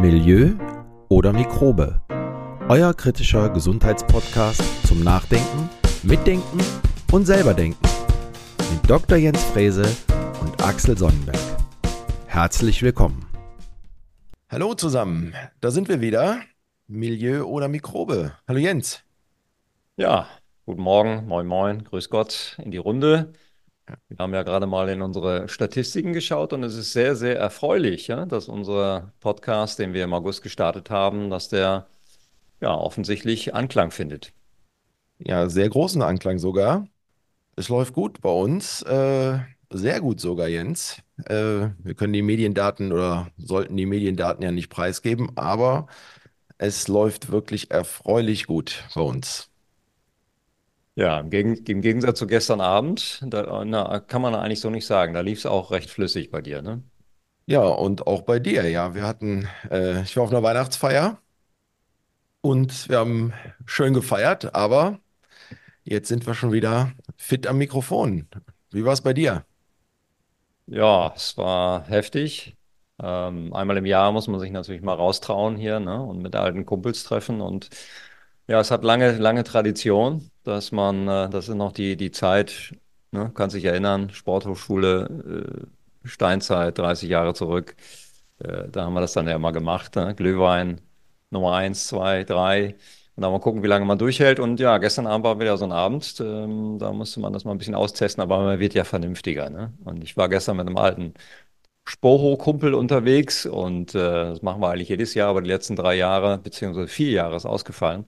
Milieu oder Mikrobe. Euer kritischer Gesundheitspodcast zum Nachdenken, Mitdenken und selberdenken. Mit Dr. Jens Frese und Axel Sonnenberg. Herzlich willkommen. Hallo zusammen, da sind wir wieder. Milieu oder Mikrobe. Hallo Jens. Ja, guten Morgen, moin moin, grüß Gott in die Runde. Wir haben ja gerade mal in unsere Statistiken geschaut und es ist sehr, sehr erfreulich, ja, dass unser Podcast, den wir im August gestartet haben, dass der ja offensichtlich Anklang findet. Ja, sehr großen Anklang sogar. Es läuft gut bei uns, äh, sehr gut sogar, Jens. Äh, wir können die Mediendaten oder sollten die Mediendaten ja nicht preisgeben, aber es läuft wirklich erfreulich gut bei uns. Ja, im, Gegen im Gegensatz zu gestern Abend, da, na, kann man eigentlich so nicht sagen. Da lief es auch recht flüssig bei dir, ne? Ja, und auch bei dir, ja. Wir hatten, äh, ich war auf einer Weihnachtsfeier und wir haben schön gefeiert, aber jetzt sind wir schon wieder fit am Mikrofon. Wie war es bei dir? Ja, es war heftig. Ähm, einmal im Jahr muss man sich natürlich mal raustrauen hier, ne? Und mit alten Kumpels treffen. Und ja, es hat lange, lange Tradition, dass man, äh, das ist noch die, die Zeit, ne? Kann sich erinnern, Sporthochschule, äh, Steinzeit, 30 Jahre zurück. Äh, da haben wir das dann ja immer gemacht, ne? Glühwein Nummer eins, zwei, drei. Und dann mal gucken, wie lange man durchhält. Und ja, gestern Abend war wieder so ein Abend. Ähm, da musste man das mal ein bisschen austesten, aber man wird ja vernünftiger. Ne? Und ich war gestern mit einem alten Sporo-Kumpel unterwegs und äh, das machen wir eigentlich jedes Jahr, aber die letzten drei Jahre, beziehungsweise vier Jahre ist ausgefallen.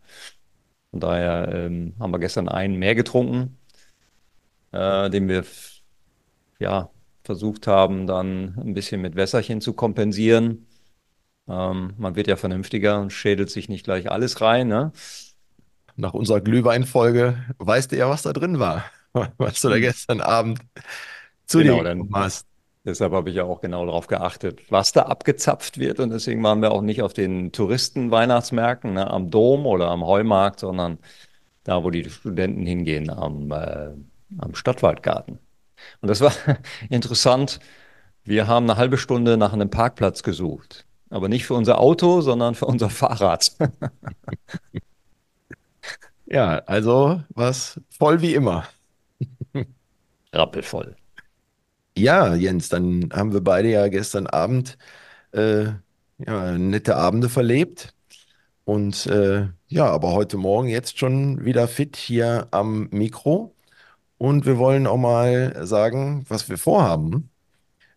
Von daher ähm, haben wir gestern einen mehr getrunken, äh, den wir ja versucht haben, dann ein bisschen mit Wässerchen zu kompensieren. Ähm, man wird ja vernünftiger und schädelt sich nicht gleich alles rein. Ne? Nach unserer Glühweinfolge weißt du ja, was da drin war, was du da hm. gestern Abend zu genau, dir gekommen hast. Deshalb habe ich ja auch genau darauf geachtet, was da abgezapft wird. Und deswegen waren wir auch nicht auf den Touristenweihnachtsmärkten ne, am Dom oder am Heumarkt, sondern da, wo die Studenten hingehen, am, äh, am Stadtwaldgarten. Und das war interessant. Wir haben eine halbe Stunde nach einem Parkplatz gesucht. Aber nicht für unser Auto, sondern für unser Fahrrad. ja, also was voll wie immer. Rappelvoll. Ja, Jens, dann haben wir beide ja gestern Abend äh, ja, nette Abende verlebt. Und äh, ja, aber heute Morgen jetzt schon wieder fit hier am Mikro. Und wir wollen auch mal sagen, was wir vorhaben.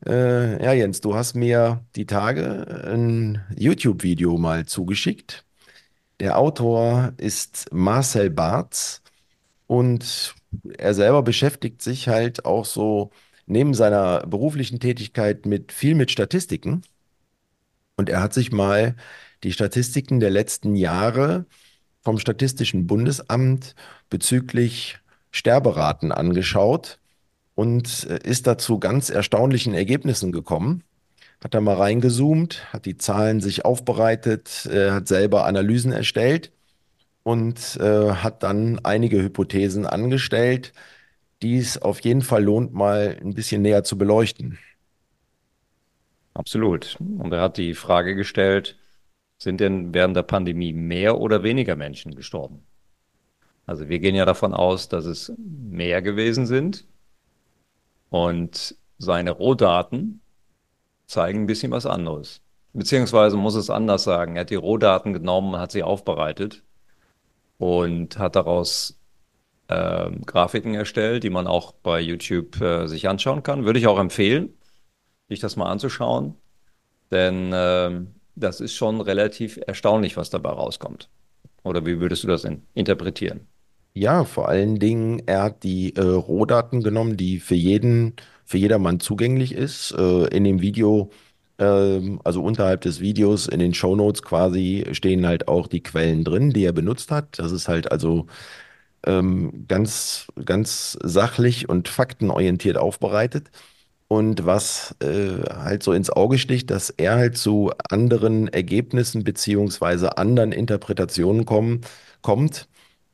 Äh, ja, Jens, du hast mir die Tage ein YouTube-Video mal zugeschickt. Der Autor ist Marcel Barth und er selber beschäftigt sich halt auch so neben seiner beruflichen Tätigkeit mit viel mit Statistiken. Und er hat sich mal die Statistiken der letzten Jahre vom Statistischen Bundesamt bezüglich Sterberaten angeschaut und äh, ist dazu ganz erstaunlichen Ergebnissen gekommen. Hat da mal reingezoomt, hat die Zahlen sich aufbereitet, äh, hat selber Analysen erstellt und äh, hat dann einige Hypothesen angestellt, die es auf jeden Fall lohnt, mal ein bisschen näher zu beleuchten. Absolut. Und er hat die Frage gestellt, sind denn während der Pandemie mehr oder weniger Menschen gestorben? Also wir gehen ja davon aus, dass es mehr gewesen sind. Und seine Rohdaten zeigen ein bisschen was anderes. Beziehungsweise muss es anders sagen. Er hat die Rohdaten genommen, hat sie aufbereitet und hat daraus äh, Grafiken erstellt, die man auch bei YouTube äh, sich anschauen kann. Würde ich auch empfehlen, sich das mal anzuschauen, denn äh, das ist schon relativ erstaunlich, was dabei rauskommt. Oder wie würdest du das in, interpretieren? Ja, vor allen Dingen, er hat die äh, Rohdaten genommen, die für jeden, für jedermann zugänglich ist. Äh, in dem Video, ähm, also unterhalb des Videos, in den Show Notes quasi stehen halt auch die Quellen drin, die er benutzt hat. Das ist halt also ähm, ganz, ganz sachlich und faktenorientiert aufbereitet. Und was äh, halt so ins Auge sticht, dass er halt zu anderen Ergebnissen beziehungsweise anderen Interpretationen kommen, kommt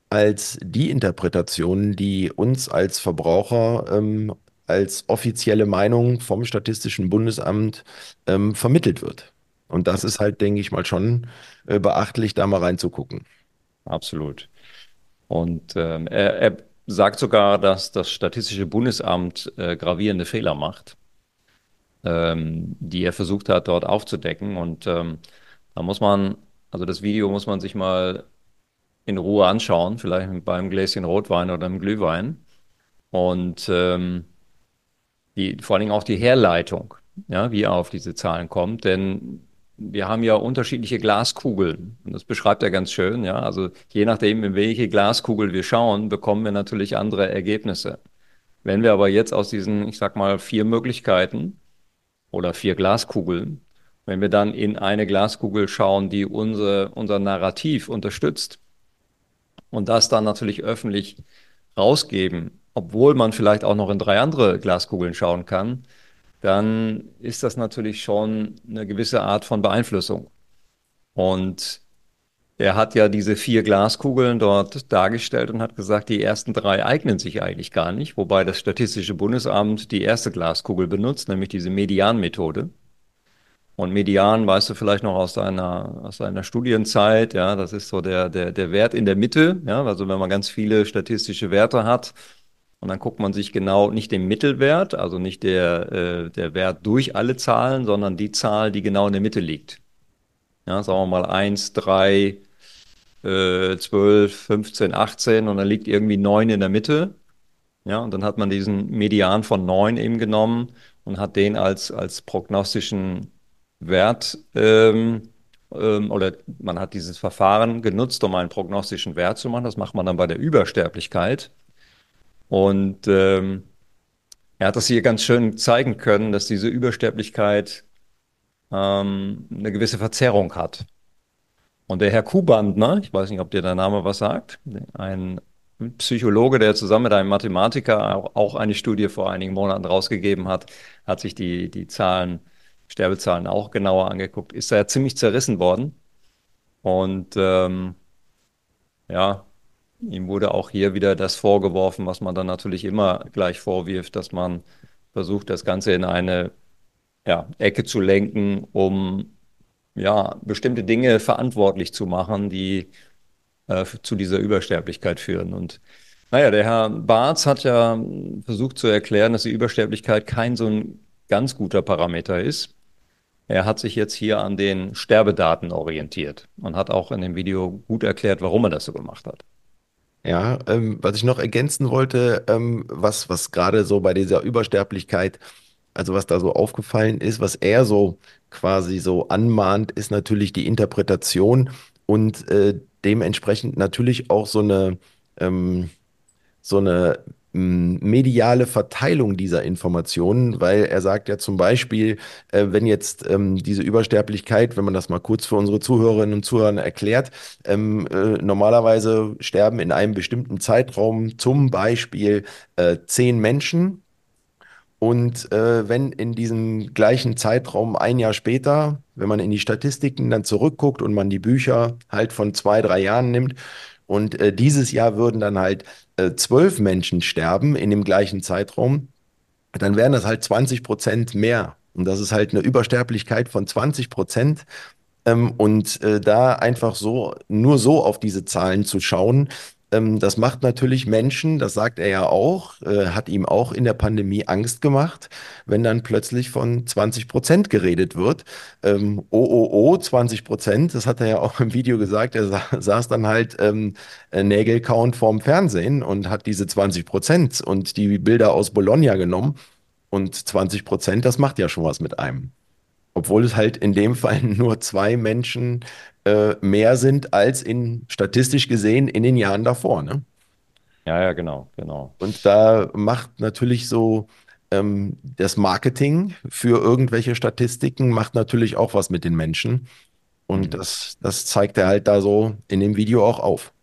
als die Interpretation, die uns als Verbraucher ähm, als offizielle Meinung vom Statistischen Bundesamt ähm, vermittelt wird. Und das ist halt, denke ich mal, schon äh, beachtlich, da mal reinzugucken. Absolut. Und ähm, er, er, sagt sogar, dass das Statistische Bundesamt äh, gravierende Fehler macht, ähm, die er versucht hat, dort aufzudecken. Und ähm, da muss man, also das Video muss man sich mal in Ruhe anschauen, vielleicht beim Gläschen Rotwein oder einem Glühwein. Und ähm, die, vor allen Dingen auch die Herleitung, ja, wie er auf diese Zahlen kommt. Denn wir haben ja unterschiedliche Glaskugeln. Und das beschreibt er ganz schön. Ja? Also je nachdem, in welche Glaskugel wir schauen, bekommen wir natürlich andere Ergebnisse. Wenn wir aber jetzt aus diesen, ich sag mal, vier Möglichkeiten oder vier Glaskugeln, wenn wir dann in eine Glaskugel schauen, die unsere, unser Narrativ unterstützt und das dann natürlich öffentlich rausgeben, obwohl man vielleicht auch noch in drei andere Glaskugeln schauen kann, dann ist das natürlich schon eine gewisse Art von Beeinflussung. Und er hat ja diese vier Glaskugeln dort dargestellt und hat gesagt, die ersten drei eignen sich eigentlich gar nicht, wobei das Statistische Bundesamt die erste Glaskugel benutzt, nämlich diese Medianmethode. Und Median weißt du vielleicht noch aus deiner, aus deiner Studienzeit, ja, das ist so der, der, der Wert in der Mitte, ja, also wenn man ganz viele statistische Werte hat, und dann guckt man sich genau nicht den Mittelwert, also nicht der, äh, der Wert durch alle Zahlen, sondern die Zahl, die genau in der Mitte liegt. Ja, sagen wir mal 1, 3, äh, 12, 15, 18 und dann liegt irgendwie 9 in der Mitte. Ja, und dann hat man diesen Median von 9 eben genommen und hat den als, als prognostischen Wert ähm, ähm, oder man hat dieses Verfahren genutzt, um einen prognostischen Wert zu machen. Das macht man dann bei der Übersterblichkeit. Und ähm, er hat das hier ganz schön zeigen können, dass diese Übersterblichkeit ähm, eine gewisse Verzerrung hat. Und der Herr Kubandner, ich weiß nicht, ob dir der Name was sagt, ein Psychologe, der zusammen mit einem Mathematiker auch eine Studie vor einigen Monaten rausgegeben hat, hat sich die, die Zahlen, Sterbezahlen auch genauer angeguckt, ist da ziemlich zerrissen worden. Und ähm, ja, Ihm wurde auch hier wieder das vorgeworfen, was man dann natürlich immer gleich vorwirft, dass man versucht, das Ganze in eine ja, Ecke zu lenken, um ja, bestimmte Dinge verantwortlich zu machen, die äh, zu dieser Übersterblichkeit führen. Und naja, der Herr Barz hat ja versucht zu erklären, dass die Übersterblichkeit kein so ein ganz guter Parameter ist. Er hat sich jetzt hier an den Sterbedaten orientiert und hat auch in dem Video gut erklärt, warum er das so gemacht hat. Ja, ähm, was ich noch ergänzen wollte, ähm, was, was gerade so bei dieser Übersterblichkeit, also was da so aufgefallen ist, was er so quasi so anmahnt, ist natürlich die Interpretation und äh, dementsprechend natürlich auch so eine, ähm, so eine mediale Verteilung dieser Informationen, weil er sagt ja zum Beispiel, äh, wenn jetzt ähm, diese Übersterblichkeit, wenn man das mal kurz für unsere Zuhörerinnen und Zuhörer erklärt, ähm, äh, normalerweise sterben in einem bestimmten Zeitraum zum Beispiel äh, zehn Menschen. Und äh, wenn in diesem gleichen Zeitraum ein Jahr später, wenn man in die Statistiken dann zurückguckt und man die Bücher halt von zwei, drei Jahren nimmt, und äh, dieses Jahr würden dann halt äh, zwölf Menschen sterben in dem gleichen Zeitraum, dann wären das halt 20 Prozent mehr. Und das ist halt eine Übersterblichkeit von 20 Prozent. Ähm, und äh, da einfach so, nur so auf diese Zahlen zu schauen, ähm, das macht natürlich Menschen, das sagt er ja auch, äh, hat ihm auch in der Pandemie Angst gemacht, wenn dann plötzlich von 20 Prozent geredet wird. Ähm, oh, oh, oh, 20 Prozent, das hat er ja auch im Video gesagt, er sa saß dann halt ähm, äh, Nägelcount vorm Fernsehen und hat diese 20 Prozent und die Bilder aus Bologna genommen. Und 20 Prozent, das macht ja schon was mit einem. Obwohl es halt in dem Fall nur zwei Menschen äh, mehr sind als in statistisch gesehen in den Jahren davor. Ne? Ja, ja, genau, genau. Und da macht natürlich so ähm, das Marketing für irgendwelche Statistiken macht natürlich auch was mit den Menschen. Und mhm. das, das zeigt er halt da so in dem Video auch auf.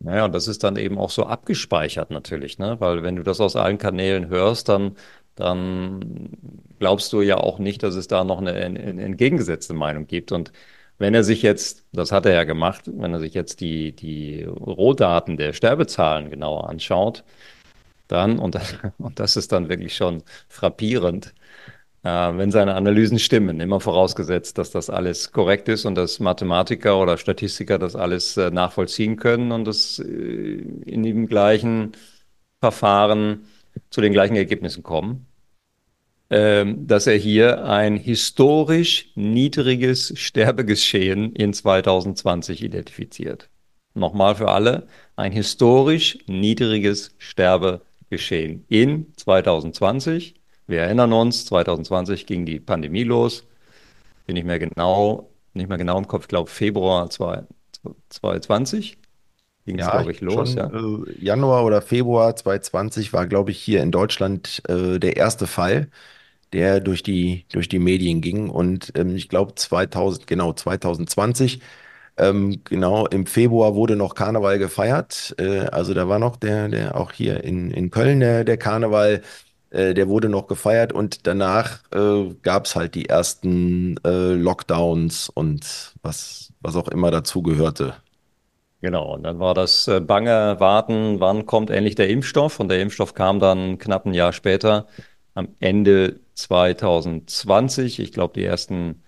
Naja, und das ist dann eben auch so abgespeichert natürlich, ne? Weil wenn du das aus allen Kanälen hörst, dann dann glaubst du ja auch nicht, dass es da noch eine, eine entgegengesetzte Meinung gibt. Und wenn er sich jetzt, das hat er ja gemacht, wenn er sich jetzt die, die Rohdaten der Sterbezahlen genauer anschaut, dann, und das, und das ist dann wirklich schon frappierend, äh, wenn seine Analysen stimmen, immer vorausgesetzt, dass das alles korrekt ist und dass Mathematiker oder Statistiker das alles äh, nachvollziehen können und das äh, in dem gleichen Verfahren zu den gleichen Ergebnissen kommen, ähm, dass er hier ein historisch niedriges Sterbegeschehen in 2020 identifiziert. Nochmal für alle, ein historisch niedriges Sterbegeschehen in 2020 wir erinnern uns, 2020 ging die Pandemie los. Bin nicht mehr genau, nicht mehr genau im Kopf, ich glaube Februar 2020 ging es, Ja, glaube ich, los, schon ja. äh, Januar oder Februar 2020 war, glaube ich, hier in Deutschland äh, der erste Fall, der durch die, durch die Medien ging. Und ähm, ich glaube 2000, genau 2020, ähm, genau im Februar wurde noch Karneval gefeiert. Äh, also da war noch der, der auch hier in, in Köln der, der Karneval, äh, der wurde noch gefeiert und danach äh, gab es halt die ersten Lockdowns und was, was auch immer dazugehörte. Genau, und dann war das äh, bange Warten, wann kommt endlich der Impfstoff? Und der Impfstoff kam dann knapp ein Jahr später, am Ende 2020. Ich glaube, die ersten,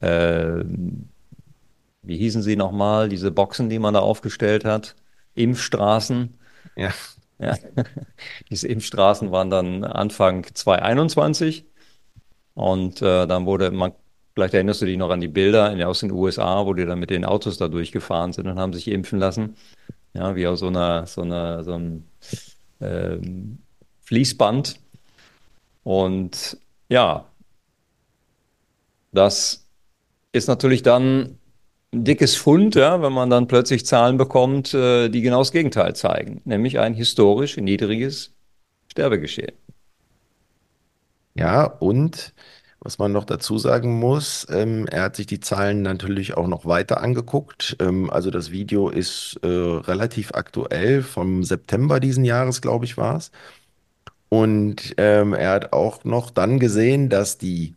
äh, wie hießen sie nochmal, diese Boxen, die man da aufgestellt hat, Impfstraßen. Ja. Ja, diese Impfstraßen waren dann Anfang 2021 und äh, dann wurde man, vielleicht erinnerst du dich noch an die Bilder aus den USA, wo die dann mit den Autos da durchgefahren sind und haben sich impfen lassen. Ja, wie aus so einer, so einer, so einem ähm, Fließband. Und ja, das ist natürlich dann ein dickes Fund, ja, wenn man dann plötzlich Zahlen bekommt, äh, die genau das Gegenteil zeigen, nämlich ein historisch niedriges Sterbegeschehen. Ja, und was man noch dazu sagen muss, ähm, er hat sich die Zahlen natürlich auch noch weiter angeguckt. Ähm, also das Video ist äh, relativ aktuell, vom September diesen Jahres, glaube ich, war es. Und ähm, er hat auch noch dann gesehen, dass die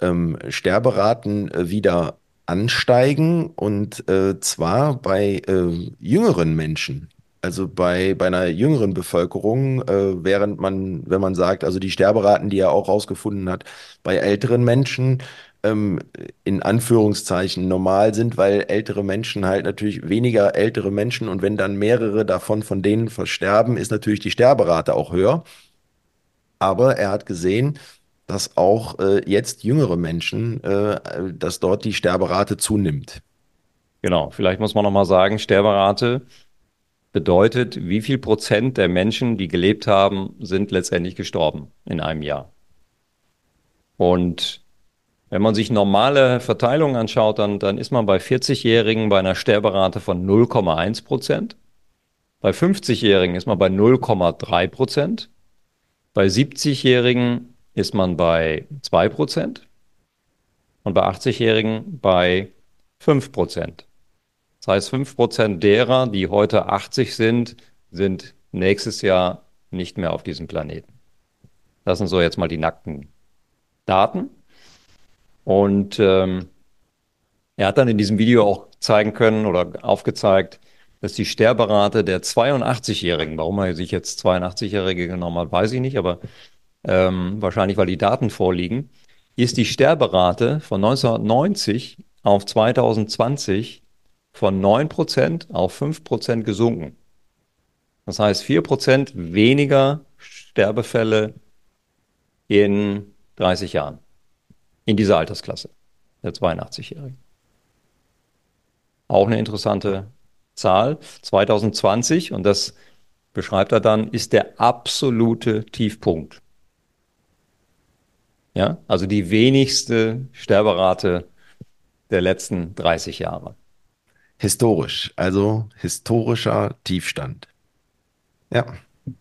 ähm, Sterberaten äh, wieder ansteigen und äh, zwar bei äh, jüngeren Menschen. Also bei, bei einer jüngeren Bevölkerung, äh, während man, wenn man sagt, also die Sterberaten, die er auch rausgefunden hat, bei älteren Menschen ähm, in Anführungszeichen normal sind, weil ältere Menschen halt natürlich weniger ältere Menschen und wenn dann mehrere davon von denen versterben, ist natürlich die Sterberate auch höher. Aber er hat gesehen, dass auch äh, jetzt jüngere Menschen, äh, dass dort die Sterberate zunimmt. Genau, vielleicht muss man nochmal sagen, Sterberate bedeutet, wie viel Prozent der Menschen, die gelebt haben, sind letztendlich gestorben in einem Jahr. Und wenn man sich normale Verteilungen anschaut, dann, dann ist man bei 40-Jährigen bei einer Sterberate von 0,1 Prozent. Bei 50-Jährigen ist man bei 0,3 Prozent. Bei 70-Jährigen ist man bei 2 Prozent und bei 80-Jährigen bei 5 Prozent. Das heißt, 5 Prozent derer, die heute 80 sind, sind nächstes Jahr nicht mehr auf diesem Planeten. Das sind so jetzt mal die nackten Daten. Und ähm, er hat dann in diesem Video auch zeigen können oder aufgezeigt, dass die Sterberate der 82-Jährigen, warum er sich jetzt 82-Jährige genommen hat, weiß ich nicht, aber ähm, wahrscheinlich weil die Daten vorliegen, ist die Sterberate von 1990 auf 2020 von 9% auf 5% gesunken. Das heißt 4% weniger Sterbefälle in 30 Jahren in dieser Altersklasse der 82-Jährigen. Auch eine interessante Zahl. 2020, und das beschreibt er dann, ist der absolute Tiefpunkt. Ja, also die wenigste Sterberate der letzten 30 Jahre. Historisch, also historischer Tiefstand. Ja,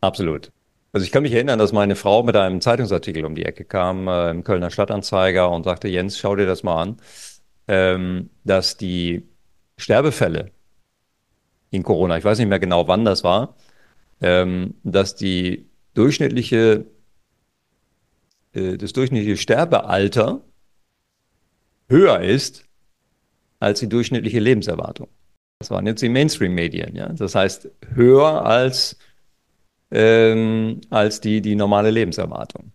Absolut. Also ich kann mich erinnern, dass meine Frau mit einem Zeitungsartikel um die Ecke kam, äh, im Kölner Stadtanzeiger und sagte, Jens, schau dir das mal an, ähm, dass die Sterbefälle in Corona, ich weiß nicht mehr genau, wann das war, ähm, dass die durchschnittliche, äh, das durchschnittliche Sterbealter höher ist als die durchschnittliche Lebenserwartung. Das waren jetzt die Mainstream-Medien, ja. Das heißt, höher als, ähm, als die, die normale Lebenserwartung.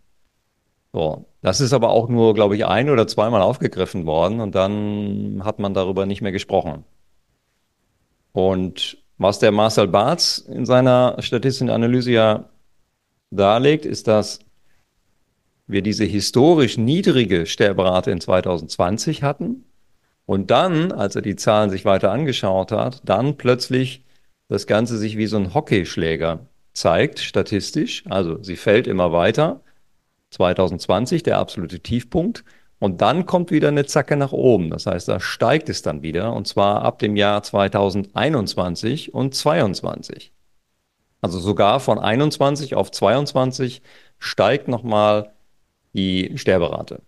So, das ist aber auch nur, glaube ich, ein oder zweimal aufgegriffen worden und dann hat man darüber nicht mehr gesprochen. Und was der Marcel Barth in seiner statistischen Analyse ja darlegt, ist, dass wir diese historisch niedrige Sterberate in 2020 hatten und dann, als er die Zahlen sich weiter angeschaut hat, dann plötzlich das Ganze sich wie so ein Hockeyschläger zeigt, statistisch. Also sie fällt immer weiter. 2020 der absolute Tiefpunkt. Und dann kommt wieder eine Zacke nach oben. Das heißt, da steigt es dann wieder. Und zwar ab dem Jahr 2021 und 22. Also sogar von 21 auf 22 steigt nochmal die Sterberate.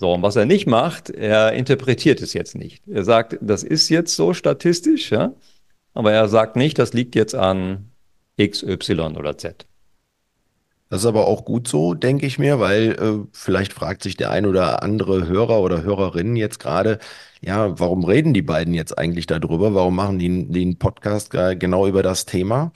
So, und was er nicht macht, er interpretiert es jetzt nicht. Er sagt, das ist jetzt so statistisch, ja, aber er sagt nicht, das liegt jetzt an X, Y oder Z. Das ist aber auch gut so, denke ich mir, weil äh, vielleicht fragt sich der ein oder andere Hörer oder Hörerin jetzt gerade, ja, warum reden die beiden jetzt eigentlich darüber? Warum machen die, einen Podcast genau über das Thema?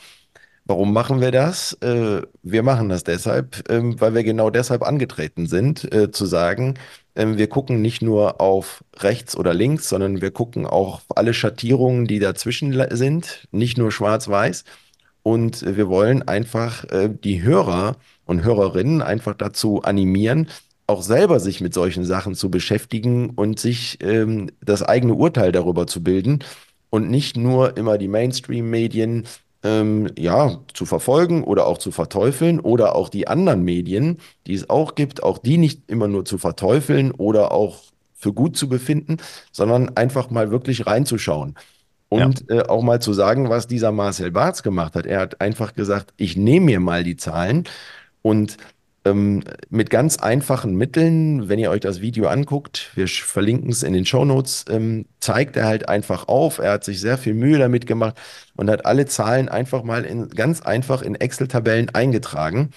Warum machen wir das? Äh, wir machen das deshalb, ähm, weil wir genau deshalb angetreten sind, äh, zu sagen, ähm, wir gucken nicht nur auf rechts oder links, sondern wir gucken auch auf alle Schattierungen, die dazwischen sind, nicht nur schwarz-weiß. Und wir wollen einfach äh, die Hörer und Hörerinnen einfach dazu animieren, auch selber sich mit solchen Sachen zu beschäftigen und sich ähm, das eigene Urteil darüber zu bilden und nicht nur immer die Mainstream-Medien ähm, ja, zu verfolgen oder auch zu verteufeln oder auch die anderen Medien, die es auch gibt, auch die nicht immer nur zu verteufeln oder auch für gut zu befinden, sondern einfach mal wirklich reinzuschauen. Und ja. äh, auch mal zu sagen, was dieser Marcel Barz gemacht hat. Er hat einfach gesagt, ich nehme mir mal die Zahlen und ähm, mit ganz einfachen Mitteln, wenn ihr euch das Video anguckt, wir verlinken es in den Show Notes, ähm, zeigt er halt einfach auf. Er hat sich sehr viel Mühe damit gemacht und hat alle Zahlen einfach mal in, ganz einfach in Excel-Tabellen eingetragen.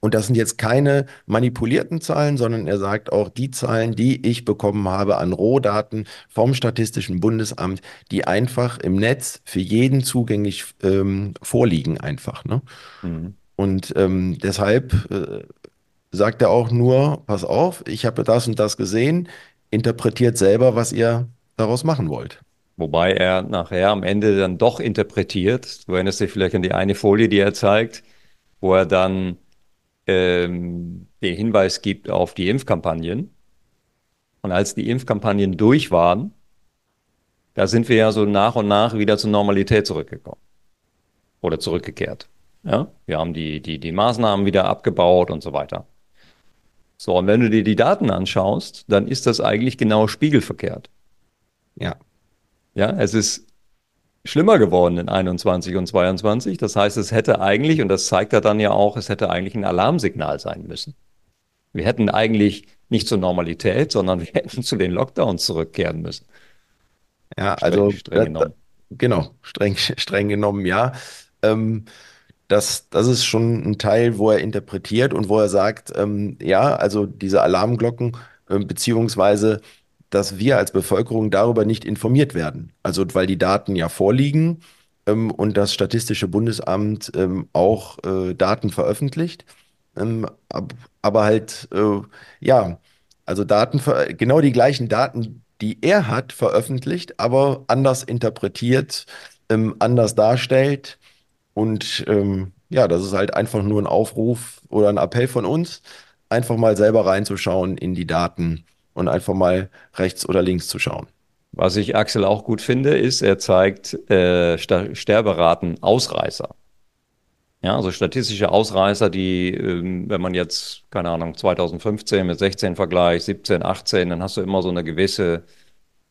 Und das sind jetzt keine manipulierten Zahlen, sondern er sagt auch die Zahlen, die ich bekommen habe an Rohdaten vom Statistischen Bundesamt, die einfach im Netz für jeden zugänglich ähm, vorliegen einfach. Ne? Mhm. Und ähm, deshalb äh, sagt er auch nur, pass auf, ich habe das und das gesehen, interpretiert selber, was ihr daraus machen wollt. Wobei er nachher am Ende dann doch interpretiert. Du erinnerst dich vielleicht an die eine Folie, die er zeigt, wo er dann ähm, den Hinweis gibt auf die Impfkampagnen. Und als die Impfkampagnen durch waren, da sind wir ja so nach und nach wieder zur Normalität zurückgekommen. Oder zurückgekehrt. Ja, wir haben die, die, die Maßnahmen wieder abgebaut und so weiter. So, und wenn du dir die Daten anschaust, dann ist das eigentlich genau spiegelverkehrt. Ja. Ja, es ist schlimmer geworden in 21 und 22. Das heißt, es hätte eigentlich, und das zeigt er dann ja auch, es hätte eigentlich ein Alarmsignal sein müssen. Wir hätten eigentlich nicht zur Normalität, sondern wir hätten zu den Lockdowns zurückkehren müssen. Ja, also streng, streng da, genau, streng, streng genommen, ja. Ähm, das, das ist schon ein Teil, wo er interpretiert und wo er sagt, ähm, ja, also diese Alarmglocken, äh, beziehungsweise, dass wir als Bevölkerung darüber nicht informiert werden. Also, weil die Daten ja vorliegen ähm, und das Statistische Bundesamt ähm, auch äh, Daten veröffentlicht. Ähm, ab, aber halt, äh, ja, also Daten, genau die gleichen Daten, die er hat, veröffentlicht, aber anders interpretiert, ähm, anders darstellt und ähm, ja, das ist halt einfach nur ein Aufruf oder ein Appell von uns, einfach mal selber reinzuschauen in die Daten und einfach mal rechts oder links zu schauen. Was ich Axel auch gut finde, ist, er zeigt äh, Sterberaten Ausreißer. Ja, also statistische Ausreißer, die, ähm, wenn man jetzt, keine Ahnung, 2015 mit 16 vergleicht, 17, 18, dann hast du immer so eine gewisse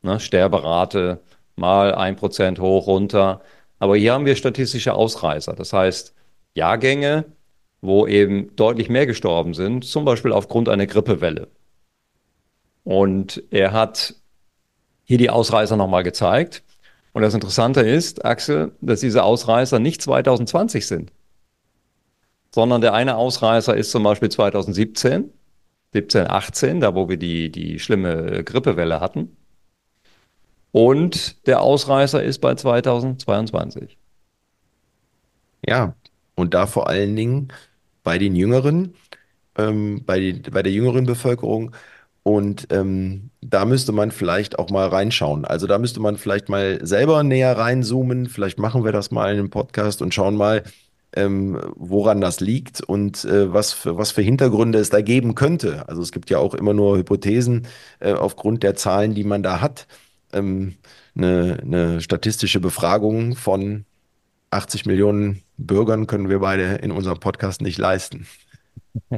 ne, Sterberate, mal ein Prozent hoch, runter. Aber hier haben wir statistische Ausreißer. Das heißt, Jahrgänge, wo eben deutlich mehr gestorben sind, zum Beispiel aufgrund einer Grippewelle. Und er hat hier die Ausreißer nochmal gezeigt. Und das Interessante ist, Axel, dass diese Ausreißer nicht 2020 sind, sondern der eine Ausreißer ist zum Beispiel 2017, 17, 18, da wo wir die, die schlimme Grippewelle hatten. Und der Ausreißer ist bei 2022. Ja, und da vor allen Dingen bei den Jüngeren, ähm, bei, die, bei der jüngeren Bevölkerung. Und ähm, da müsste man vielleicht auch mal reinschauen. Also da müsste man vielleicht mal selber näher reinzoomen. Vielleicht machen wir das mal in einem Podcast und schauen mal, ähm, woran das liegt und äh, was für, was für Hintergründe es da geben könnte. Also es gibt ja auch immer nur Hypothesen äh, aufgrund der Zahlen, die man da hat. Ähm, eine, eine statistische Befragung von 80 Millionen Bürgern können wir beide in unserem Podcast nicht leisten.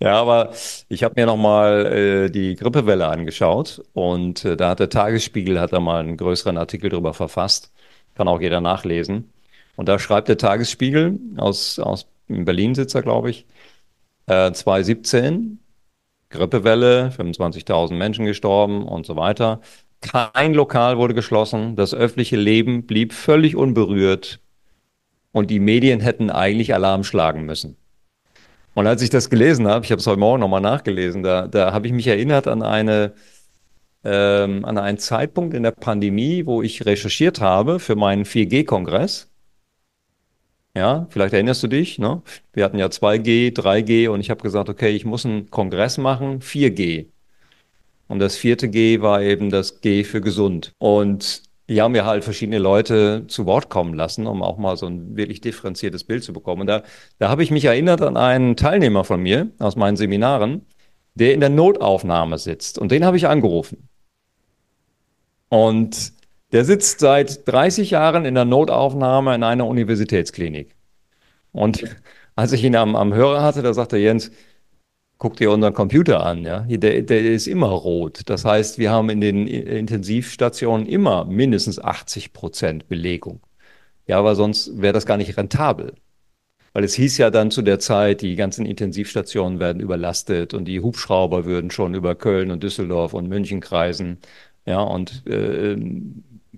Ja, aber ich habe mir nochmal äh, die Grippewelle angeschaut und äh, da hat der Tagesspiegel hat da mal einen größeren Artikel drüber verfasst. Kann auch jeder nachlesen. Und da schreibt der Tagesspiegel aus, aus Berlin sitzt er, glaube ich, äh, 2017, Grippewelle, 25.000 Menschen gestorben und so weiter. Kein Lokal wurde geschlossen, das öffentliche Leben blieb völlig unberührt und die Medien hätten eigentlich Alarm schlagen müssen. Und als ich das gelesen habe, ich habe es heute Morgen nochmal nachgelesen, da, da habe ich mich erinnert an eine, ähm, an einen Zeitpunkt in der Pandemie, wo ich recherchiert habe für meinen 4G-Kongress. Ja, vielleicht erinnerst du dich, ne? Wir hatten ja 2G, 3G und ich habe gesagt, okay, ich muss einen Kongress machen, 4G. Und das vierte G war eben das G für gesund. Und die haben ja halt verschiedene Leute zu Wort kommen lassen, um auch mal so ein wirklich differenziertes Bild zu bekommen. Und da, da habe ich mich erinnert an einen Teilnehmer von mir aus meinen Seminaren, der in der Notaufnahme sitzt. Und den habe ich angerufen. Und der sitzt seit 30 Jahren in der Notaufnahme in einer Universitätsklinik. Und als ich ihn am, am Hörer hatte, da sagte Jens, guck dir unseren Computer an, ja, der, der ist immer rot. Das heißt, wir haben in den Intensivstationen immer mindestens 80 Prozent Belegung. Ja, aber sonst wäre das gar nicht rentabel. Weil es hieß ja dann zu der Zeit, die ganzen Intensivstationen werden überlastet und die Hubschrauber würden schon über Köln und Düsseldorf und München kreisen. Ja, und äh,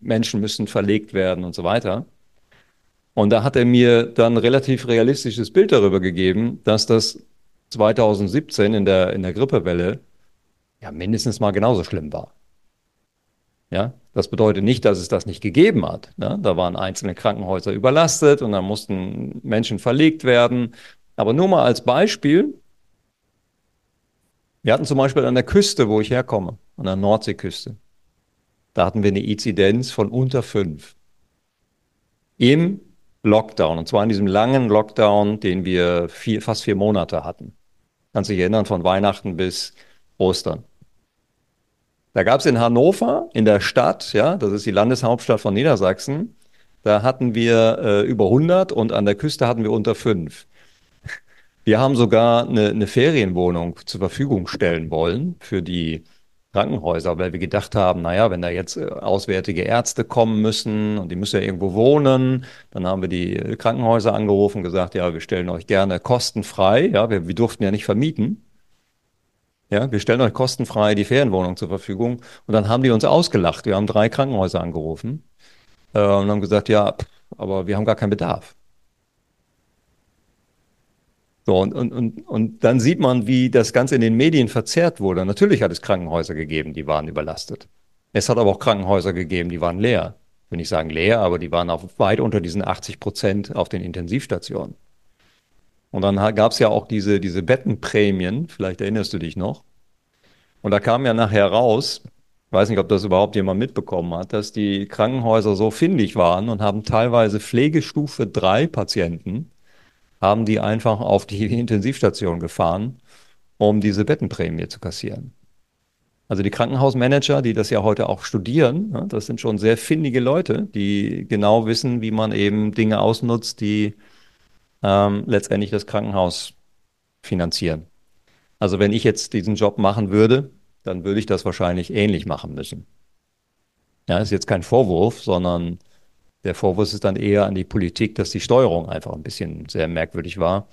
Menschen müssen verlegt werden und so weiter. Und da hat er mir dann ein relativ realistisches Bild darüber gegeben, dass das 2017 in der, in der Grippewelle ja mindestens mal genauso schlimm war. Ja, das bedeutet nicht, dass es das nicht gegeben hat. Ne? Da waren einzelne Krankenhäuser überlastet und dann mussten Menschen verlegt werden. Aber nur mal als Beispiel. Wir hatten zum Beispiel an der Küste, wo ich herkomme, an der Nordseeküste, da hatten wir eine Inzidenz von unter fünf. Im Lockdown, und zwar in diesem langen Lockdown, den wir vier, fast vier Monate hatten. Kannst dich erinnern, von Weihnachten bis Ostern. Da gab es in Hannover, in der Stadt, ja, das ist die Landeshauptstadt von Niedersachsen, da hatten wir äh, über 100 und an der Küste hatten wir unter fünf. Wir haben sogar eine, eine Ferienwohnung zur Verfügung stellen wollen für die Krankenhäuser, weil wir gedacht haben, naja, wenn da jetzt äh, auswärtige Ärzte kommen müssen und die müssen ja irgendwo wohnen, dann haben wir die äh, Krankenhäuser angerufen und gesagt, ja, wir stellen euch gerne kostenfrei, ja, wir, wir durften ja nicht vermieten. Ja, wir stellen euch kostenfrei die Ferienwohnung zur Verfügung. Und dann haben die uns ausgelacht. Wir haben drei Krankenhäuser angerufen äh, und haben gesagt, ja, pff, aber wir haben gar keinen Bedarf. So, und, und, und, und dann sieht man, wie das Ganze in den Medien verzerrt wurde. Natürlich hat es Krankenhäuser gegeben, die waren überlastet. Es hat aber auch Krankenhäuser gegeben, die waren leer. Ich will nicht sagen leer, aber die waren auch weit unter diesen 80 Prozent auf den Intensivstationen. Und dann gab es ja auch diese, diese Bettenprämien, vielleicht erinnerst du dich noch. Und da kam ja nachher raus, ich weiß nicht, ob das überhaupt jemand mitbekommen hat, dass die Krankenhäuser so findig waren und haben teilweise Pflegestufe 3 Patienten haben die einfach auf die Intensivstation gefahren, um diese Bettenprämie zu kassieren. Also die Krankenhausmanager, die das ja heute auch studieren, ne, das sind schon sehr findige Leute, die genau wissen, wie man eben Dinge ausnutzt, die ähm, letztendlich das Krankenhaus finanzieren. Also wenn ich jetzt diesen Job machen würde, dann würde ich das wahrscheinlich ähnlich machen müssen. Ja, ist jetzt kein Vorwurf, sondern der Vorwurf ist dann eher an die Politik, dass die Steuerung einfach ein bisschen sehr merkwürdig war,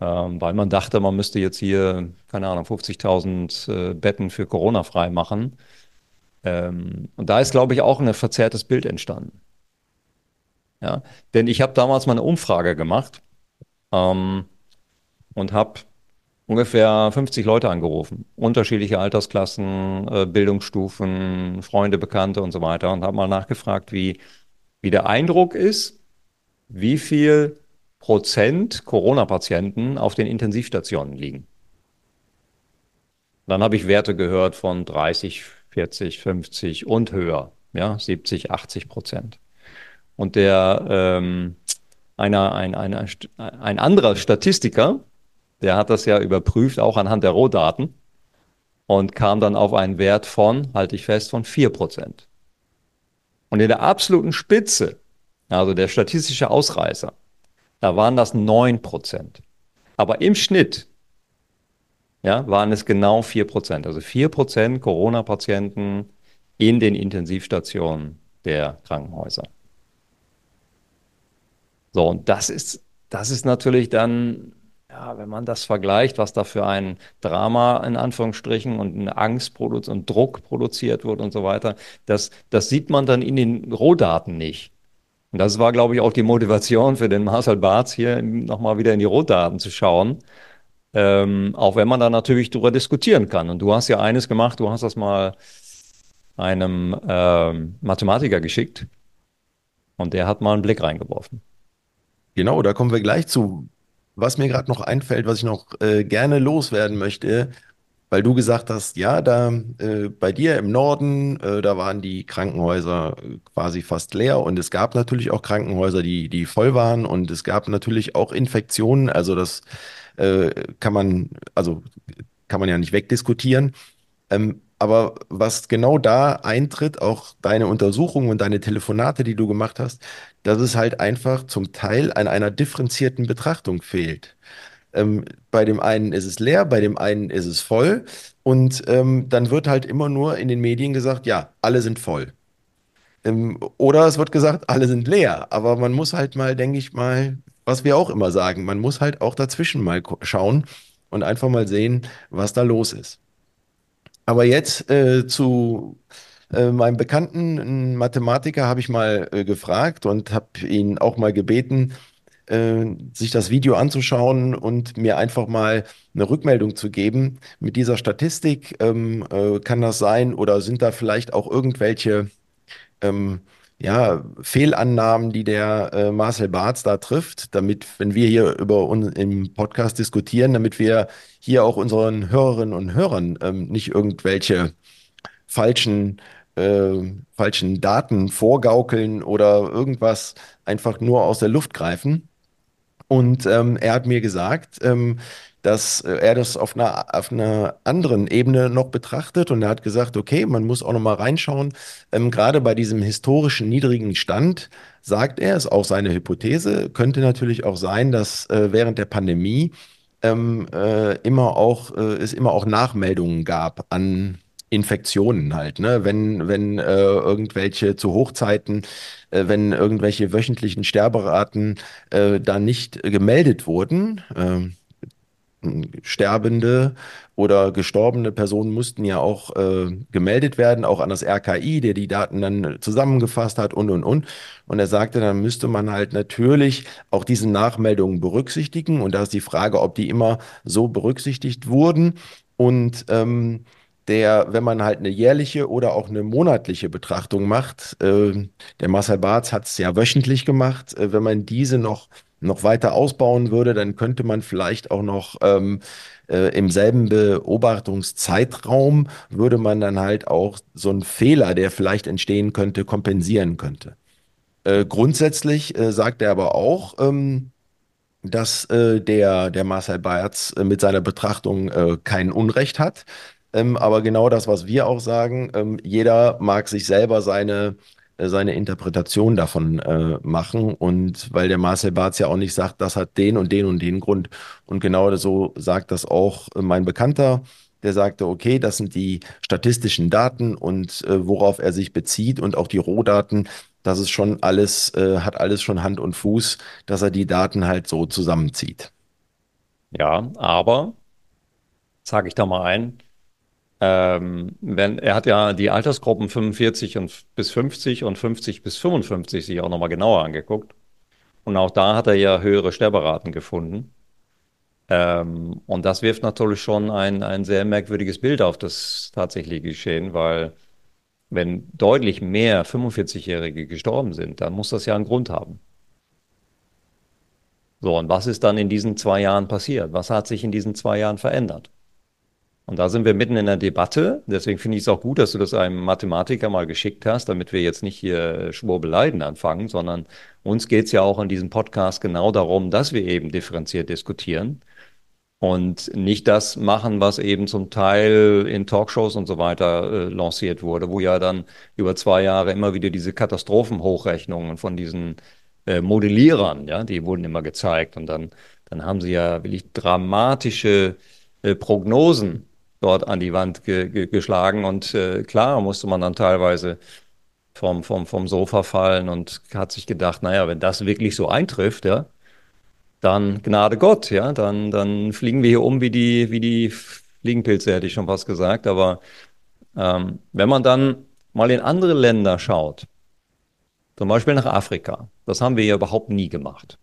ähm, weil man dachte, man müsste jetzt hier, keine Ahnung, 50.000 äh, Betten für Corona frei machen. Ähm, und da ist, glaube ich, auch ein verzerrtes Bild entstanden. Ja, denn ich habe damals mal eine Umfrage gemacht ähm, und habe ungefähr 50 Leute angerufen, unterschiedliche Altersklassen, äh, Bildungsstufen, Freunde, Bekannte und so weiter und habe mal nachgefragt, wie wie der Eindruck ist, wie viel Prozent Corona-Patienten auf den Intensivstationen liegen. Dann habe ich Werte gehört von 30, 40, 50 und höher, ja, 70, 80 Prozent. Und der, ähm, einer, ein, ein, ein anderer Statistiker, der hat das ja überprüft, auch anhand der Rohdaten, und kam dann auf einen Wert von, halte ich fest, von 4 Prozent. Und in der absoluten Spitze, also der statistische Ausreißer, da waren das 9 Prozent. Aber im Schnitt ja, waren es genau 4 Prozent. Also 4 Prozent Corona-Patienten in den Intensivstationen der Krankenhäuser. So, und das ist, das ist natürlich dann, ja, wenn man das vergleicht, was da für ein Drama in Anführungsstrichen und eine Angst und Druck produziert wird und so weiter, das, das sieht man dann in den Rohdaten nicht. Und das war, glaube ich, auch die Motivation für den Marcel Barth, hier nochmal wieder in die Rohdaten zu schauen. Ähm, auch wenn man da natürlich darüber diskutieren kann. Und du hast ja eines gemacht, du hast das mal einem ähm, Mathematiker geschickt und der hat mal einen Blick reingeworfen. Genau, da kommen wir gleich zu. Was mir gerade noch einfällt, was ich noch äh, gerne loswerden möchte, weil du gesagt hast, ja, da äh, bei dir im Norden, äh, da waren die Krankenhäuser äh, quasi fast leer und es gab natürlich auch Krankenhäuser, die, die voll waren und es gab natürlich auch Infektionen. Also das äh, kann man, also kann man ja nicht wegdiskutieren. Ähm, aber was genau da eintritt, auch deine Untersuchungen und deine Telefonate, die du gemacht hast, dass es halt einfach zum Teil an einer differenzierten Betrachtung fehlt. Ähm, bei dem einen ist es leer, bei dem einen ist es voll. Und ähm, dann wird halt immer nur in den Medien gesagt, ja, alle sind voll. Ähm, oder es wird gesagt, alle sind leer. Aber man muss halt mal, denke ich mal, was wir auch immer sagen, man muss halt auch dazwischen mal schauen und einfach mal sehen, was da los ist. Aber jetzt äh, zu äh, meinem Bekannten, Mathematiker, habe ich mal äh, gefragt und habe ihn auch mal gebeten, äh, sich das Video anzuschauen und mir einfach mal eine Rückmeldung zu geben. Mit dieser Statistik ähm, äh, kann das sein oder sind da vielleicht auch irgendwelche ähm, ja, Fehlannahmen, die der äh, Marcel Barth da trifft, damit, wenn wir hier über uns im Podcast diskutieren, damit wir hier auch unseren Hörerinnen und Hörern ähm, nicht irgendwelche falschen äh, falschen Daten vorgaukeln oder irgendwas einfach nur aus der Luft greifen. Und ähm, er hat mir gesagt, ähm, dass äh, er das auf einer, auf einer anderen Ebene noch betrachtet und er hat gesagt, okay, man muss auch noch mal reinschauen. Ähm, gerade bei diesem historischen niedrigen Stand, sagt er, ist auch seine Hypothese, könnte natürlich auch sein, dass äh, während der Pandemie ähm, äh, immer auch, äh, es immer auch Nachmeldungen gab an Infektionen halt, ne? Wenn, wenn äh, irgendwelche zu Hochzeiten, äh, wenn irgendwelche wöchentlichen Sterberaten äh, da nicht gemeldet wurden, äh, Sterbende oder gestorbene Personen mussten ja auch äh, gemeldet werden, auch an das RKI, der die Daten dann zusammengefasst hat und, und, und. Und er sagte, dann müsste man halt natürlich auch diese Nachmeldungen berücksichtigen. Und da ist die Frage, ob die immer so berücksichtigt wurden. Und ähm, der, wenn man halt eine jährliche oder auch eine monatliche Betrachtung macht, äh, der Marcel Barth hat es ja wöchentlich gemacht, äh, wenn man diese noch, noch weiter ausbauen würde, dann könnte man vielleicht auch noch ähm, äh, im selben Beobachtungszeitraum, würde man dann halt auch so einen Fehler, der vielleicht entstehen könnte, kompensieren könnte. Äh, grundsätzlich äh, sagt er aber auch, ähm, dass äh, der, der Marcel Bayerz äh, mit seiner Betrachtung äh, kein Unrecht hat. Ähm, aber genau das, was wir auch sagen, ähm, jeder mag sich selber seine, äh, seine Interpretation davon äh, machen. Und weil der Marcel Barth ja auch nicht sagt, das hat den und den und den Grund. Und genau so sagt das auch äh, mein Bekannter. Der sagte, okay, das sind die statistischen Daten und äh, worauf er sich bezieht und auch die Rohdaten, das ist schon alles, äh, hat alles schon Hand und Fuß, dass er die Daten halt so zusammenzieht. Ja, aber, sage ich da mal ein, ähm, wenn, er hat ja die Altersgruppen 45 und bis 50 und 50 bis 55 sich auch nochmal genauer angeguckt. Und auch da hat er ja höhere Sterberaten gefunden. Ähm, und das wirft natürlich schon ein, ein sehr merkwürdiges Bild auf das tatsächliche Geschehen, weil wenn deutlich mehr 45-Jährige gestorben sind, dann muss das ja einen Grund haben. So, und was ist dann in diesen zwei Jahren passiert? Was hat sich in diesen zwei Jahren verändert? Und da sind wir mitten in der Debatte. Deswegen finde ich es auch gut, dass du das einem Mathematiker mal geschickt hast, damit wir jetzt nicht hier Schwurbeleiden anfangen, sondern uns geht es ja auch in diesem Podcast genau darum, dass wir eben differenziert diskutieren und nicht das machen, was eben zum Teil in Talkshows und so weiter äh, lanciert wurde, wo ja dann über zwei Jahre immer wieder diese Katastrophenhochrechnungen von diesen äh, Modellierern, ja, die wurden immer gezeigt und dann, dann haben sie ja wirklich dramatische äh, Prognosen dort an die Wand ge ge geschlagen und äh, klar musste man dann teilweise vom, vom, vom Sofa fallen und hat sich gedacht, naja, wenn das wirklich so eintrifft, ja, dann Gnade Gott, ja, dann, dann fliegen wir hier um wie die, wie die Fliegenpilze, hätte ich schon fast gesagt. Aber ähm, wenn man dann mal in andere Länder schaut, zum Beispiel nach Afrika, das haben wir ja überhaupt nie gemacht.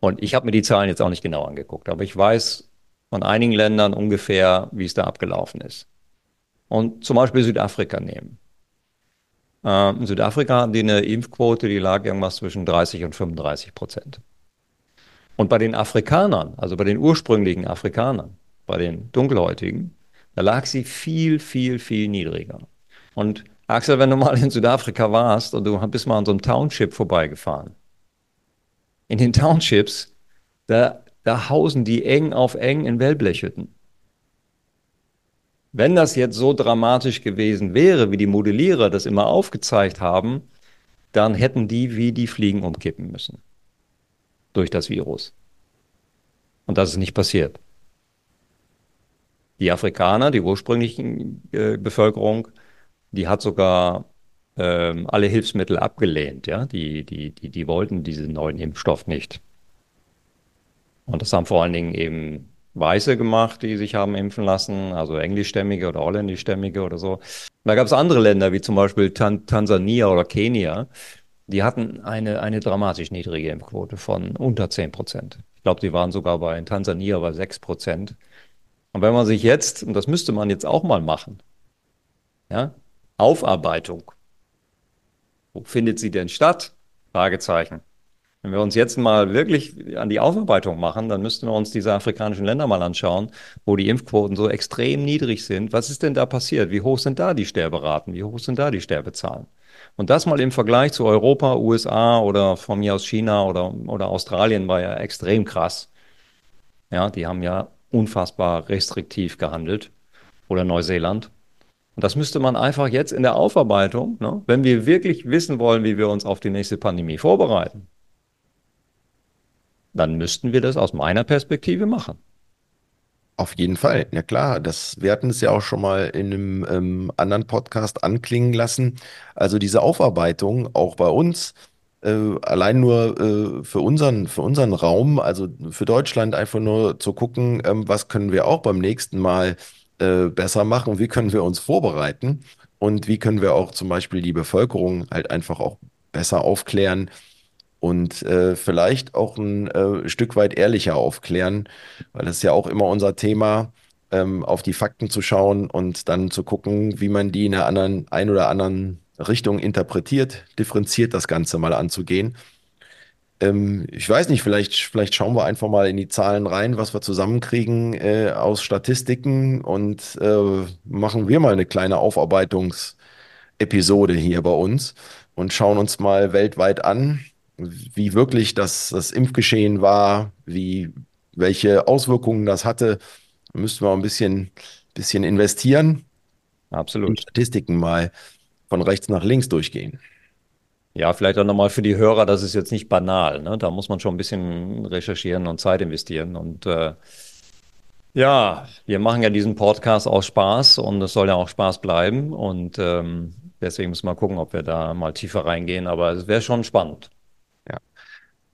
Und ich habe mir die Zahlen jetzt auch nicht genau angeguckt, aber ich weiß von einigen Ländern ungefähr, wie es da abgelaufen ist. Und zum Beispiel Südafrika nehmen. Äh, in Südafrika haben die eine Impfquote, die lag irgendwas zwischen 30 und 35 Prozent. Und bei den Afrikanern, also bei den ursprünglichen Afrikanern, bei den Dunkelhäutigen, da lag sie viel, viel, viel niedriger. Und Axel, wenn du mal in Südafrika warst und du bist mal an so einem Township vorbeigefahren, in den Townships, da, da hausen die eng auf eng in Wellblechhütten. Wenn das jetzt so dramatisch gewesen wäre, wie die Modellierer das immer aufgezeigt haben, dann hätten die wie die Fliegen umkippen müssen durch das Virus. Und das ist nicht passiert. Die Afrikaner, die ursprüngliche äh, Bevölkerung, die hat sogar ähm, alle Hilfsmittel abgelehnt. Ja? Die, die, die, die wollten diesen neuen Impfstoff nicht. Und das haben vor allen Dingen eben Weiße gemacht, die sich haben impfen lassen, also englischstämmige oder holländischstämmige oder so. Da gab es andere Länder, wie zum Beispiel Tan Tansania oder Kenia, die hatten eine, eine dramatisch niedrige Impfquote von unter 10 Prozent. Ich glaube, die waren sogar bei in Tansania bei 6 Prozent. Und wenn man sich jetzt, und das müsste man jetzt auch mal machen, ja, Aufarbeitung. Wo findet sie denn statt? Fragezeichen. Wenn wir uns jetzt mal wirklich an die Aufarbeitung machen, dann müssten wir uns diese afrikanischen Länder mal anschauen, wo die Impfquoten so extrem niedrig sind. Was ist denn da passiert? Wie hoch sind da die Sterberaten? Wie hoch sind da die Sterbezahlen? Und das mal im Vergleich zu Europa, USA oder von mir aus China oder, oder Australien war ja extrem krass. Ja, die haben ja unfassbar restriktiv gehandelt. Oder Neuseeland. Und das müsste man einfach jetzt in der Aufarbeitung, ne, wenn wir wirklich wissen wollen, wie wir uns auf die nächste Pandemie vorbereiten, dann müssten wir das aus meiner Perspektive machen. Auf jeden Fall, ja klar. Das, wir hatten es ja auch schon mal in einem ähm, anderen Podcast anklingen lassen. Also diese Aufarbeitung auch bei uns, äh, allein nur äh, für unseren, für unseren Raum, also für Deutschland einfach nur zu gucken, ähm, was können wir auch beim nächsten Mal äh, besser machen, wie können wir uns vorbereiten und wie können wir auch zum Beispiel die Bevölkerung halt einfach auch besser aufklären, und äh, vielleicht auch ein äh, Stück weit ehrlicher aufklären, weil das ist ja auch immer unser Thema, ähm, auf die Fakten zu schauen und dann zu gucken, wie man die in einer anderen, ein oder anderen Richtung interpretiert, differenziert das Ganze mal anzugehen. Ähm, ich weiß nicht, vielleicht, vielleicht schauen wir einfach mal in die Zahlen rein, was wir zusammenkriegen äh, aus Statistiken und äh, machen wir mal eine kleine Aufarbeitungsepisode hier bei uns und schauen uns mal weltweit an, wie wirklich das, das Impfgeschehen war, wie, welche Auswirkungen das hatte, müssten wir ein bisschen, bisschen investieren. Absolut. Und Statistiken mal von rechts nach links durchgehen. Ja, vielleicht auch nochmal für die Hörer, das ist jetzt nicht banal. Ne? Da muss man schon ein bisschen recherchieren und Zeit investieren. Und äh, ja, wir machen ja diesen Podcast aus Spaß und es soll ja auch Spaß bleiben. Und ähm, deswegen müssen wir gucken, ob wir da mal tiefer reingehen. Aber es wäre schon spannend.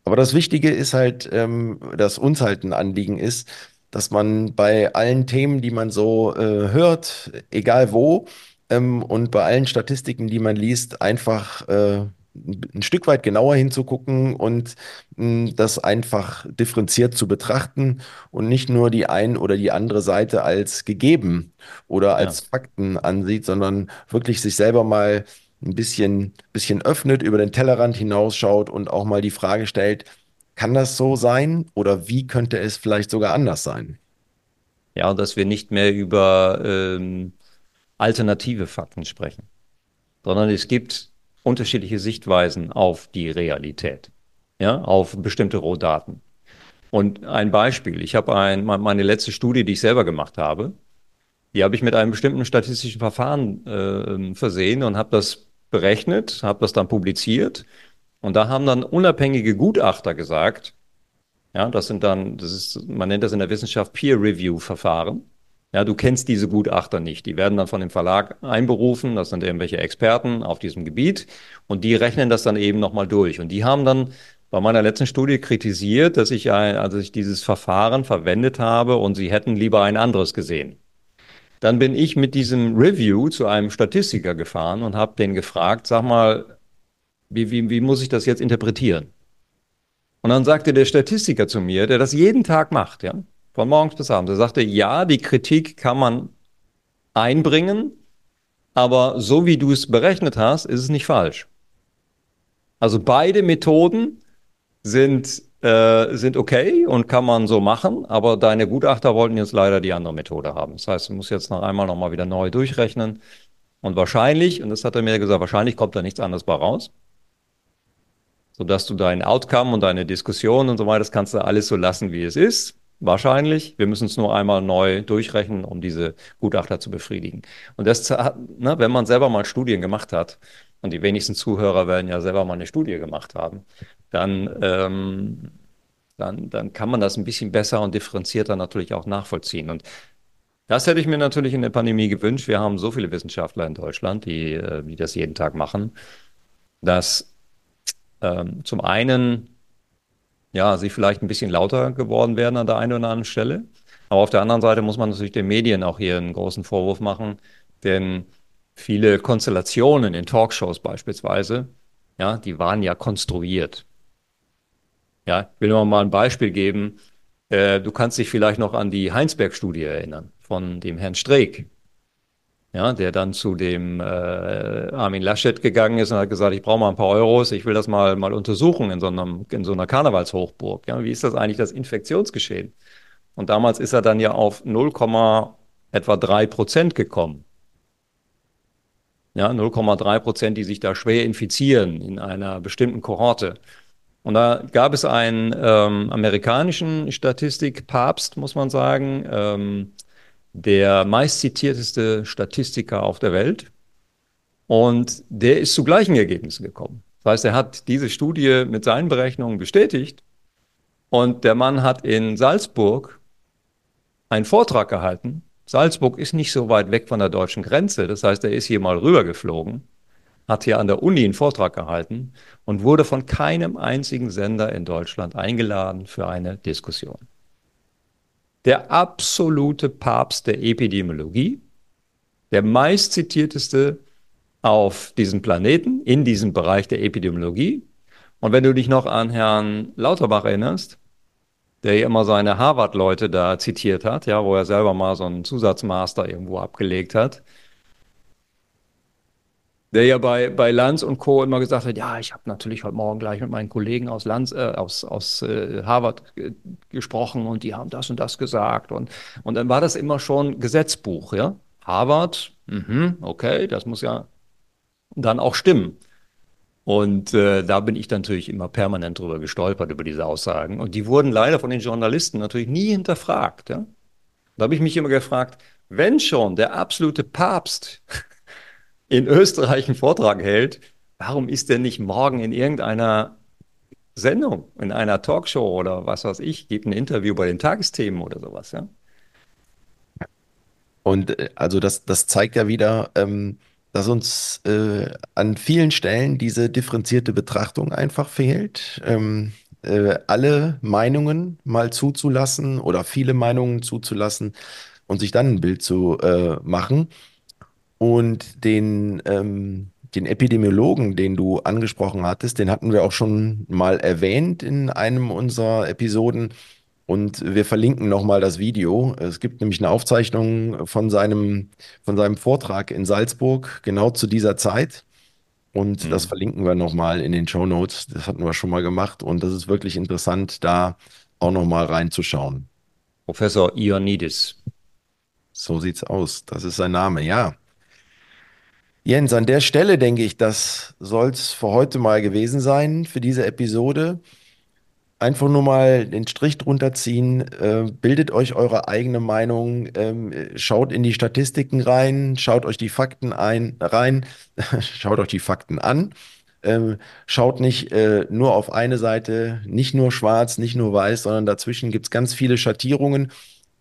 Aber das Wichtige ist halt, ähm, dass uns halt ein Anliegen ist, dass man bei allen Themen, die man so äh, hört, egal wo, ähm, und bei allen Statistiken, die man liest, einfach äh, ein Stück weit genauer hinzugucken und mh, hm, das einfach differenziert zu betrachten und nicht nur die ein oder die andere Seite als gegeben oder als ja. Fakten ansieht, sondern wirklich sich selber mal ein bisschen, bisschen öffnet, über den Tellerrand hinausschaut und auch mal die Frage stellt, Kann das so sein oder wie könnte es vielleicht sogar anders sein? Ja, dass wir nicht mehr über ähm, alternative Fakten sprechen, sondern es gibt unterschiedliche Sichtweisen auf die Realität, ja, auf bestimmte Rohdaten. Und ein Beispiel, ich habe ein, meine letzte Studie, die ich selber gemacht habe, die habe ich mit einem bestimmten statistischen Verfahren äh, versehen und habe das berechnet, habe das dann publiziert. Und da haben dann unabhängige Gutachter gesagt, ja, das sind dann, das ist, man nennt das in der Wissenschaft Peer-Review-Verfahren. Ja, du kennst diese Gutachter nicht. Die werden dann von dem Verlag einberufen. Das sind irgendwelche Experten auf diesem Gebiet. Und die rechnen das dann eben nochmal durch. Und die haben dann bei meiner letzten Studie kritisiert, dass ich, ein, also ich dieses Verfahren verwendet habe und sie hätten lieber ein anderes gesehen. Dann bin ich mit diesem Review zu einem Statistiker gefahren und habe den gefragt, sag mal, wie, wie, wie muss ich das jetzt interpretieren? Und dann sagte der Statistiker zu mir, der das jeden Tag macht, ja, von morgens bis abends, er sagte, ja, die Kritik kann man einbringen, aber so wie du es berechnet hast, ist es nicht falsch. Also beide Methoden sind, äh, sind okay und kann man so machen, aber deine Gutachter wollten jetzt leider die andere Methode haben. Das heißt, du musst jetzt noch einmal nochmal wieder neu durchrechnen. Und wahrscheinlich, und das hat er mir gesagt, wahrscheinlich kommt da nichts anderes bei raus sodass du dein Outcome und deine Diskussion und so weiter, das kannst du alles so lassen, wie es ist. Wahrscheinlich. Wir müssen es nur einmal neu durchrechnen, um diese Gutachter zu befriedigen. Und das, ne, wenn man selber mal Studien gemacht hat, und die wenigsten Zuhörer werden ja selber mal eine Studie gemacht haben, dann, ähm, dann, dann kann man das ein bisschen besser und differenzierter natürlich auch nachvollziehen. Und das hätte ich mir natürlich in der Pandemie gewünscht. Wir haben so viele Wissenschaftler in Deutschland, die, äh, die das jeden Tag machen, dass ähm, zum einen, ja, sie vielleicht ein bisschen lauter geworden werden an der einen oder anderen Stelle. Aber auf der anderen Seite muss man natürlich den Medien auch hier einen großen Vorwurf machen, denn viele Konstellationen in Talkshows beispielsweise, ja, die waren ja konstruiert. Ja, ich will nur mal ein Beispiel geben. Äh, du kannst dich vielleicht noch an die Heinsberg-Studie erinnern von dem Herrn Streeck ja, der dann zu dem äh, Armin Laschet gegangen ist und hat gesagt, ich brauche mal ein paar Euros, ich will das mal, mal untersuchen in so, einem, in so einer Karnevalshochburg. Ja, wie ist das eigentlich, das Infektionsgeschehen? Und damals ist er dann ja auf 0, etwa 3 Prozent gekommen. Ja, 0,3 Prozent, die sich da schwer infizieren in einer bestimmten Kohorte. Und da gab es einen ähm, amerikanischen Statistikpapst, muss man sagen, ähm, der meistzitierteste Statistiker auf der Welt. Und der ist zu gleichen Ergebnissen gekommen. Das heißt, er hat diese Studie mit seinen Berechnungen bestätigt. Und der Mann hat in Salzburg einen Vortrag gehalten. Salzburg ist nicht so weit weg von der deutschen Grenze. Das heißt, er ist hier mal rübergeflogen, hat hier an der Uni einen Vortrag gehalten und wurde von keinem einzigen Sender in Deutschland eingeladen für eine Diskussion der absolute Papst der Epidemiologie, der meistzitierteste auf diesem Planeten, in diesem Bereich der Epidemiologie. Und wenn du dich noch an Herrn Lauterbach erinnerst, der ja immer seine Harvard-Leute da zitiert hat, ja, wo er selber mal so einen Zusatzmaster irgendwo abgelegt hat, der ja bei, bei Lanz und Co. immer gesagt hat, ja, ich habe natürlich heute Morgen gleich mit meinen Kollegen aus, Lanz, äh, aus, aus äh, Harvard gesprochen und die haben das und das gesagt. Und, und dann war das immer schon Gesetzbuch, ja. Harvard, mh, okay, das muss ja dann auch stimmen. Und äh, da bin ich natürlich immer permanent drüber gestolpert, über diese Aussagen. Und die wurden leider von den Journalisten natürlich nie hinterfragt. Ja? Da habe ich mich immer gefragt, wenn schon der absolute Papst in Österreich einen Vortrag hält, warum ist der nicht morgen in irgendeiner Sendung, in einer Talkshow oder was weiß ich, gibt ein Interview bei den Tagesthemen oder sowas, ja? Und äh, also das, das zeigt ja wieder, ähm, dass uns äh, an vielen Stellen diese differenzierte Betrachtung einfach fehlt. Ähm, äh, alle Meinungen mal zuzulassen oder viele Meinungen zuzulassen und sich dann ein Bild zu äh, machen. Und den, ähm, den Epidemiologen, den du angesprochen hattest, den hatten wir auch schon mal erwähnt in einem unserer Episoden. Und wir verlinken nochmal das Video. Es gibt nämlich eine Aufzeichnung von seinem, von seinem Vortrag in Salzburg, genau zu dieser Zeit. Und Mhm. das verlinken wir nochmal in den Show Notes. Das hatten wir schon mal gemacht und das ist wirklich interessant, da auch nochmal reinzuschauen. Professor Ioannidis. So sieht's aus. Das ist sein Name, ja. Jens, an der Stelle denke ich, das soll's für heute mal gewesen sein, für diese Episode. Einfach nur mal den Strich drunter ziehen, äh, bildet euch eure eigene Meinung, ähm, schaut in die Statistiken rein, schaut euch die Fakten ein, rein, schaut euch die Fakten an. Ähm, schaut nicht äh, nur auf eine Seite, nicht nur schwarz, nicht nur weiß, sondern dazwischen gibt's ganz viele Schattierungen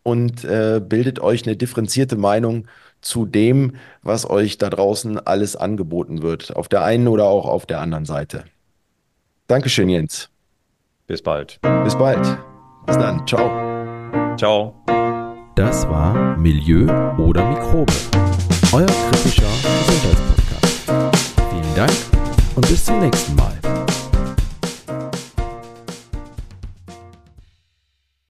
und äh, bildet euch eine differenzierte Meinung zu dem, was euch da draußen alles angeboten wird, auf der einen oder auch auf der anderen Seite. Dankeschön, Jens. Bis bald. Bis bald. Bis dann. Ciao. Ciao. Das war Milieu oder Mikrobe, euer kritischer Gesundheitspodcast. Vielen Dank und bis zum nächsten Mal.